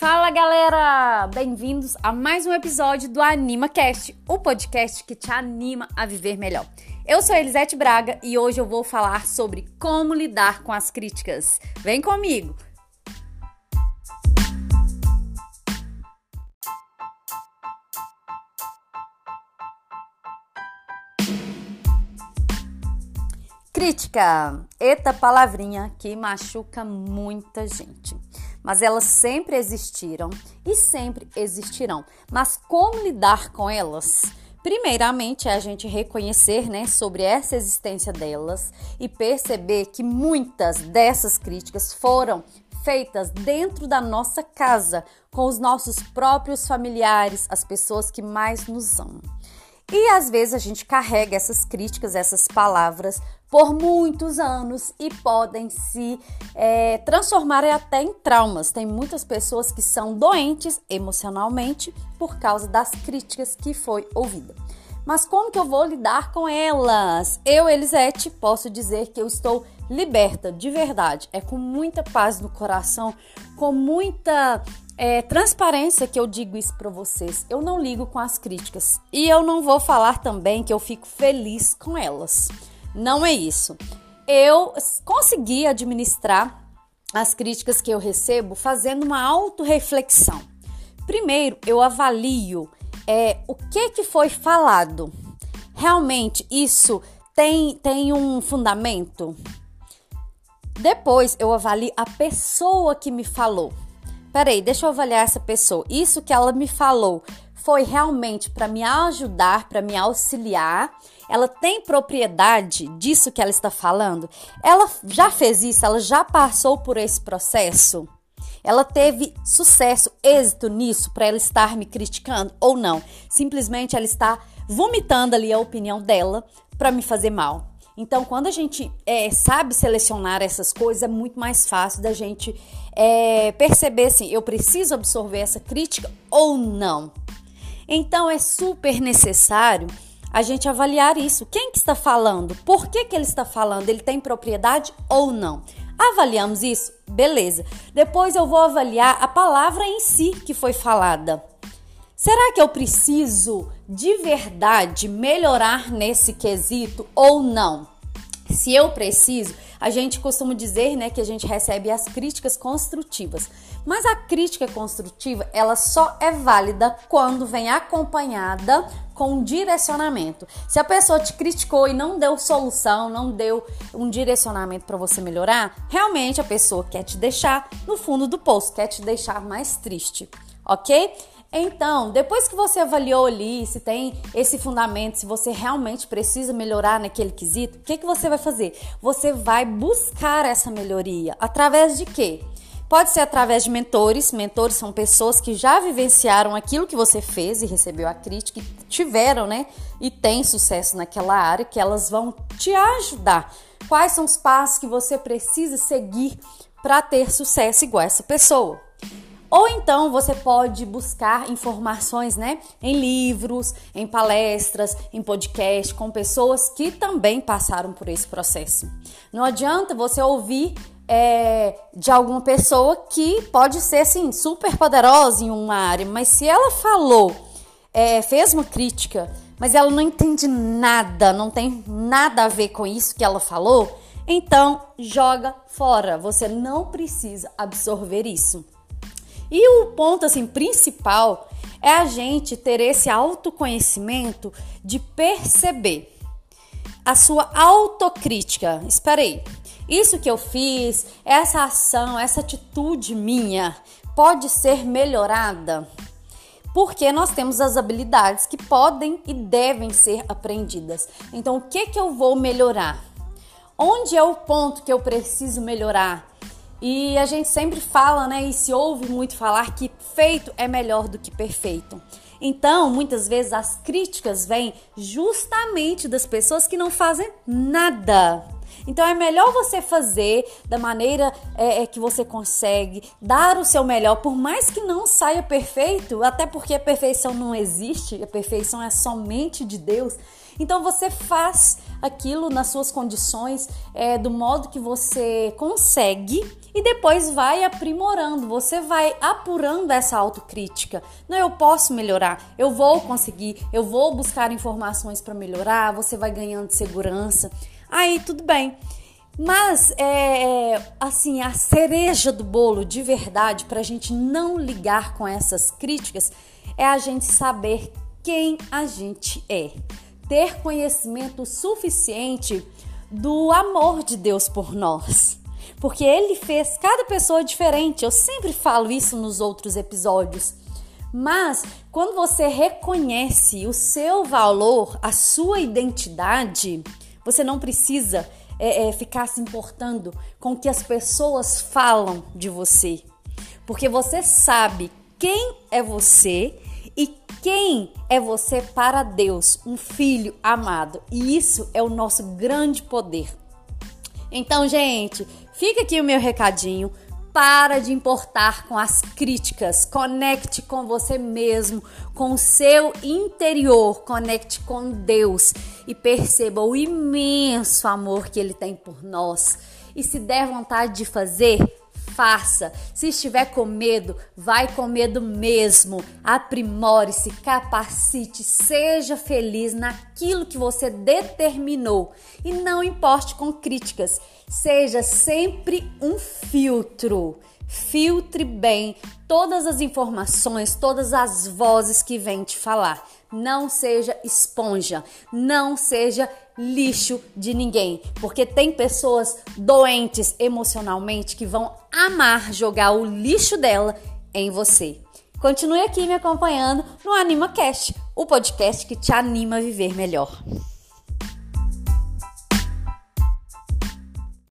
Fala galera! Bem-vindos a mais um episódio do AnimaCast, o podcast que te anima a viver melhor. Eu sou Elisete Braga e hoje eu vou falar sobre como lidar com as críticas. Vem comigo! Crítica, eita palavrinha que machuca muita gente. Mas elas sempre existiram e sempre existirão. Mas como lidar com elas? Primeiramente é a gente reconhecer, né, sobre essa existência delas e perceber que muitas dessas críticas foram feitas dentro da nossa casa, com os nossos próprios familiares, as pessoas que mais nos amam. E às vezes a gente carrega essas críticas, essas palavras por muitos anos e podem se é, transformar até em traumas. Tem muitas pessoas que são doentes emocionalmente por causa das críticas que foi ouvida. Mas como que eu vou lidar com elas? Eu, Elisete, posso dizer que eu estou liberta de verdade. É com muita paz no coração, com muita é, transparência que eu digo isso para vocês. Eu não ligo com as críticas e eu não vou falar também que eu fico feliz com elas. Não é isso. Eu consegui administrar as críticas que eu recebo fazendo uma autorreflexão. Primeiro, eu avalio é, o que, que foi falado. Realmente isso tem, tem um fundamento? Depois eu avalio a pessoa que me falou. Peraí, deixa eu avaliar essa pessoa. Isso que ela me falou foi realmente para me ajudar, para me auxiliar. Ela tem propriedade disso que ela está falando? Ela já fez isso? Ela já passou por esse processo? Ela teve sucesso, êxito nisso para ela estar me criticando ou não? Simplesmente ela está vomitando ali a opinião dela para me fazer mal. Então, quando a gente é, sabe selecionar essas coisas, é muito mais fácil da gente é, perceber assim: eu preciso absorver essa crítica ou não. Então, é super necessário a gente avaliar isso. Quem que está falando? Por que, que ele está falando? Ele tem propriedade ou não? Avaliamos isso? Beleza. Depois eu vou avaliar a palavra em si que foi falada. Será que eu preciso de verdade melhorar nesse quesito ou não? Se eu preciso, a gente costuma dizer, né, que a gente recebe as críticas construtivas. Mas a crítica construtiva, ela só é válida quando vem acompanhada com direcionamento. Se a pessoa te criticou e não deu solução, não deu um direcionamento para você melhorar, realmente a pessoa quer te deixar no fundo do poço, quer te deixar mais triste, ok? Então, depois que você avaliou ali se tem esse fundamento, se você realmente precisa melhorar naquele quesito, o que, que você vai fazer? Você vai buscar essa melhoria. Através de quê? Pode ser através de mentores. Mentores são pessoas que já vivenciaram aquilo que você fez e recebeu a crítica, e tiveram, né? E têm sucesso naquela área, que elas vão te ajudar. Quais são os passos que você precisa seguir para ter sucesso igual essa pessoa? Ou então você pode buscar informações, né, em livros, em palestras, em podcast com pessoas que também passaram por esse processo. Não adianta você ouvir é, de alguma pessoa que pode ser assim super poderosa em uma área, mas se ela falou, é, fez uma crítica, mas ela não entende nada, não tem nada a ver com isso que ela falou, então joga fora. Você não precisa absorver isso. E o ponto assim principal é a gente ter esse autoconhecimento de perceber a sua autocrítica. Espera aí. Isso que eu fiz, essa ação, essa atitude minha pode ser melhorada? Porque nós temos as habilidades que podem e devem ser aprendidas. Então, o que que eu vou melhorar? Onde é o ponto que eu preciso melhorar? E a gente sempre fala, né, e se ouve muito falar que feito é melhor do que perfeito. Então, muitas vezes as críticas vêm justamente das pessoas que não fazem nada. Então é melhor você fazer da maneira é, é, que você consegue, dar o seu melhor, por mais que não saia perfeito, até porque a perfeição não existe, a perfeição é somente de Deus. Então você faz aquilo nas suas condições, é, do modo que você consegue e depois vai aprimorando, você vai apurando essa autocrítica. Não, eu posso melhorar, eu vou conseguir, eu vou buscar informações para melhorar, você vai ganhando segurança. Aí tudo bem. Mas é, é assim, a cereja do bolo de verdade para a gente não ligar com essas críticas é a gente saber quem a gente é, ter conhecimento suficiente do amor de Deus por nós. Porque ele fez cada pessoa diferente. Eu sempre falo isso nos outros episódios. Mas quando você reconhece o seu valor, a sua identidade, você não precisa é, é, ficar se importando com o que as pessoas falam de você. Porque você sabe quem é você e quem é você para Deus, um filho amado. E isso é o nosso grande poder. Então, gente, fica aqui o meu recadinho. Para de importar com as críticas, conecte com você mesmo, com o seu interior, conecte com Deus e perceba o imenso amor que Ele tem por nós. E se der vontade de fazer, faça. Se estiver com medo, vai com medo mesmo. Aprimore-se, capacite, seja feliz naquilo que você determinou e não importe com críticas. Seja sempre um filtro. Filtre bem todas as informações, todas as vozes que vêm te falar. Não seja esponja, não seja lixo de ninguém, porque tem pessoas doentes emocionalmente que vão amar jogar o lixo dela em você. Continue aqui me acompanhando no AnimaCast, o podcast que te anima a viver melhor.